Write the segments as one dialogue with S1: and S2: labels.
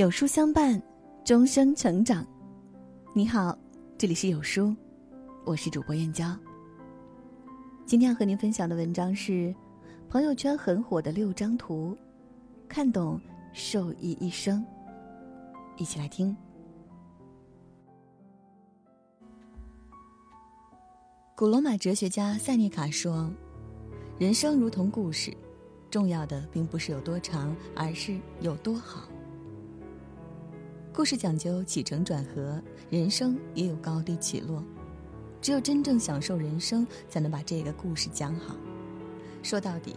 S1: 有书相伴，终生成长。你好，这里是有书，我是主播燕娇。今天要和您分享的文章是朋友圈很火的六张图，看懂受益一生。一起来听。古罗马哲学家塞涅卡说：“人生如同故事，重要的并不是有多长，而是有多好。”故事讲究起承转合，人生也有高低起落。只有真正享受人生，才能把这个故事讲好。说到底，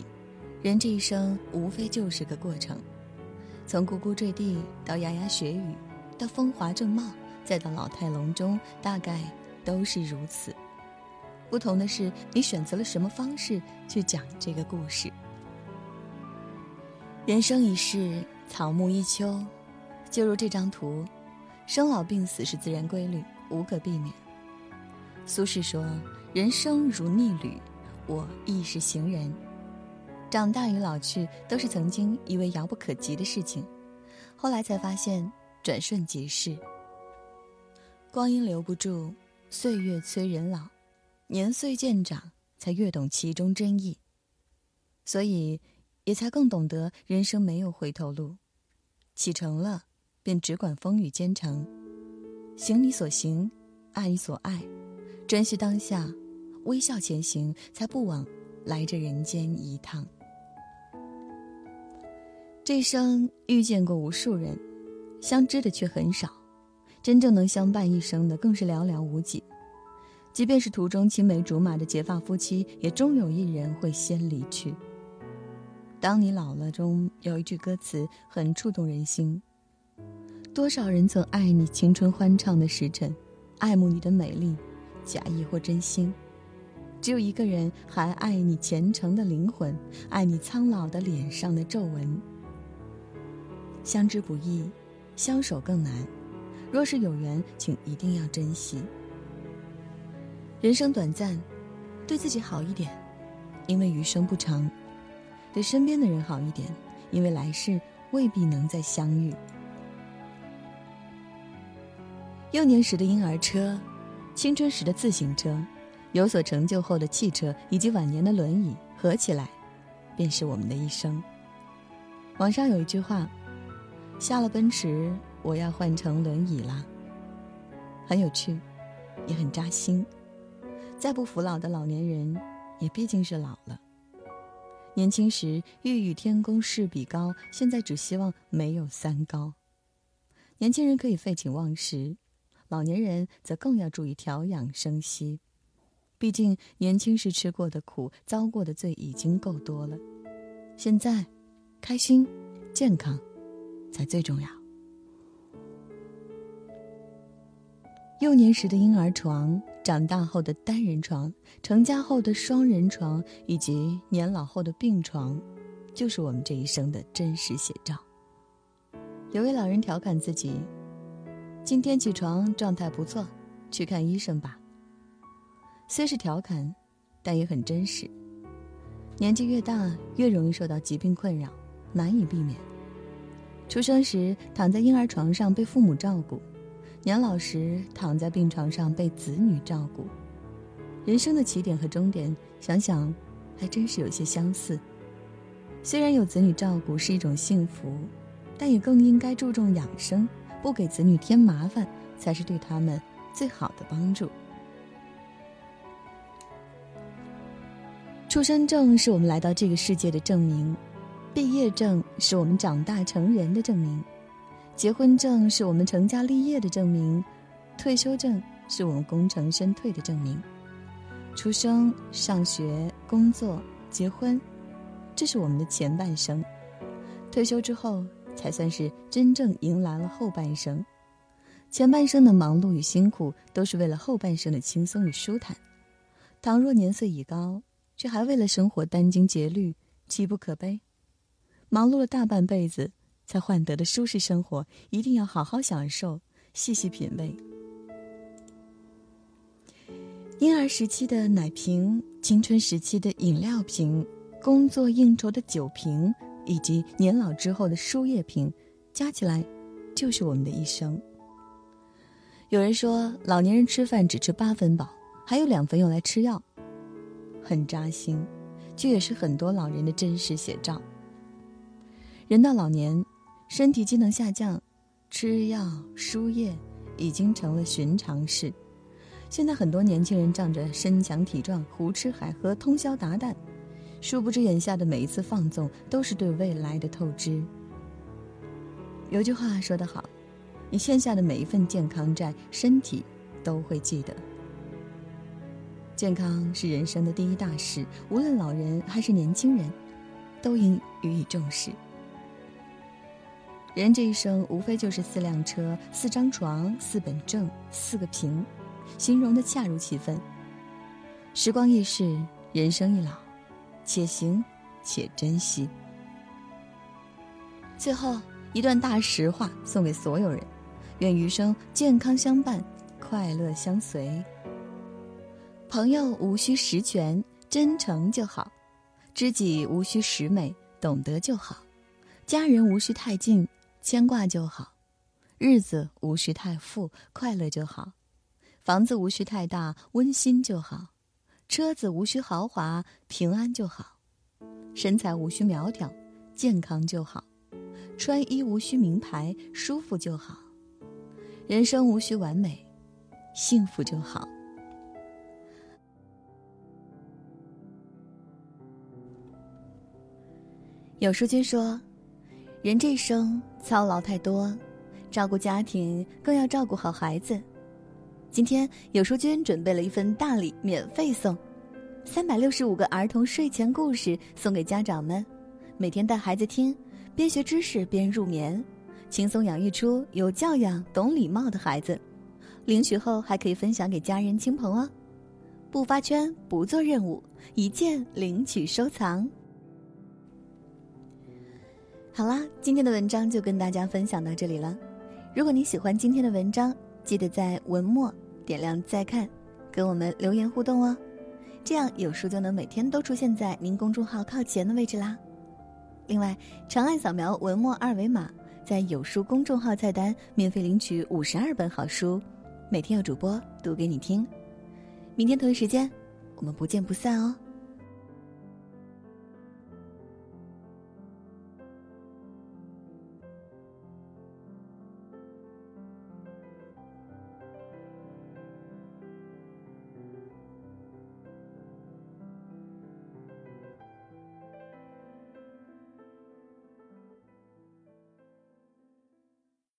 S1: 人这一生无非就是个过程，从呱呱坠地到牙牙学语，到风华正茂，再到老态龙钟，大概都是如此。不同的是，你选择了什么方式去讲这个故事。人生一世，草木一秋。就如这张图，生老病死是自然规律，无可避免。苏轼说：“人生如逆旅，我亦是行人。长大与老去，都是曾经以为遥不可及的事情，后来才发现转瞬即逝。光阴留不住，岁月催人老，年岁渐长，才越懂其中真意。所以，也才更懂得人生没有回头路，启程了。”便只管风雨兼程，行你所行，爱你所爱，珍惜当下，微笑前行，才不枉来这人间一趟。这一生遇见过无数人，相知的却很少，真正能相伴一生的更是寥寥无几。即便是途中青梅竹马的结发夫妻，也终有一人会先离去。当你老了中有一句歌词很触动人心。多少人曾爱你青春欢畅的时辰，爱慕你的美丽，假意或真心；只有一个人还爱你虔诚的灵魂，爱你苍老的脸上的皱纹。相知不易，相守更难。若是有缘，请一定要珍惜。人生短暂，对自己好一点，因为余生不长；对身边的人好一点，因为来世未必能再相遇。幼年时的婴儿车，青春时的自行车，有所成就后的汽车，以及晚年的轮椅，合起来，便是我们的一生。网上有一句话：“下了奔驰，我要换成轮椅啦。”很有趣，也很扎心。再不服老的老年人，也毕竟是老了。年轻时欲与天公试比高，现在只希望没有三高。年轻人可以废寝忘食。老年人则更要注意调养生息，毕竟年轻时吃过的苦、遭过的罪已经够多了。现在，开心、健康，才最重要。幼年时的婴儿床，长大后的单人床，成家后的双人床，以及年老后的病床，就是我们这一生的真实写照。有位老人调侃自己。今天起床状态不错，去看医生吧。虽是调侃，但也很真实。年纪越大，越容易受到疾病困扰，难以避免。出生时躺在婴儿床上被父母照顾，年老时躺在病床上被子女照顾。人生的起点和终点，想想还真是有些相似。虽然有子女照顾是一种幸福，但也更应该注重养生。不给子女添麻烦，才是对他们最好的帮助。出生证是我们来到这个世界的证明，毕业证是我们长大成人的证明，结婚证是我们成家立业的证明，退休证是我们功成身退的证明。出生、上学、工作、结婚，这是我们的前半生。退休之后。才算是真正迎来了后半生，前半生的忙碌与辛苦，都是为了后半生的轻松与舒坦。倘若年岁已高，却还为了生活殚精竭虑，岂不可悲？忙碌了大半辈子才换得的舒适生活，一定要好好享受，细细品味。婴儿时期的奶瓶，青春时期的饮料瓶，工作应酬的酒瓶。以及年老之后的输液瓶，加起来，就是我们的一生。有人说，老年人吃饭只吃八分饱，还有两分用来吃药，很扎心，这也是很多老人的真实写照。人到老年，身体机能下降，吃药输液已经成了寻常事。现在很多年轻人仗着身强体壮，胡吃海喝，通宵达旦，殊不知眼下的每一次放纵都是对未来的透支。有句话说得好，你欠下的每一份健康债，身体都会记得。健康是人生的第一大事，无论老人还是年轻人，都应予以重视。人这一生无非就是四辆车、四张床、四本证、四个屏，形容的恰如其分。时光易逝，人生易老，且行且珍惜。最后一段大实话送给所有人：愿余生健康相伴，快乐相随。朋友无需十全，真诚就好；知己无需十美，懂得就好；家人无需太近。牵挂就好，日子无需太富，快乐就好；房子无需太大，温馨就好；车子无需豪华，平安就好；身材无需苗条，健康就好；穿衣无需名牌，舒服就好；人生无需完美，幸福就好。有书君说。人这一生操劳太多，照顾家庭更要照顾好孩子。今天有书君准备了一份大礼，免费送，三百六十五个儿童睡前故事送给家长们，每天带孩子听，边学知识边入眠，轻松养育出有教养、懂礼貌的孩子。领取后还可以分享给家人亲朋哦，不发圈，不做任务，一键领取收藏。好啦，今天的文章就跟大家分享到这里了。如果你喜欢今天的文章，记得在文末点亮再看，跟我们留言互动哦，这样有书就能每天都出现在您公众号靠前的位置啦。另外，长按扫描文末二维码，在有书公众号菜单免费领取五十二本好书，每天有主播读给你听。明天同一时间，我们不见不散哦。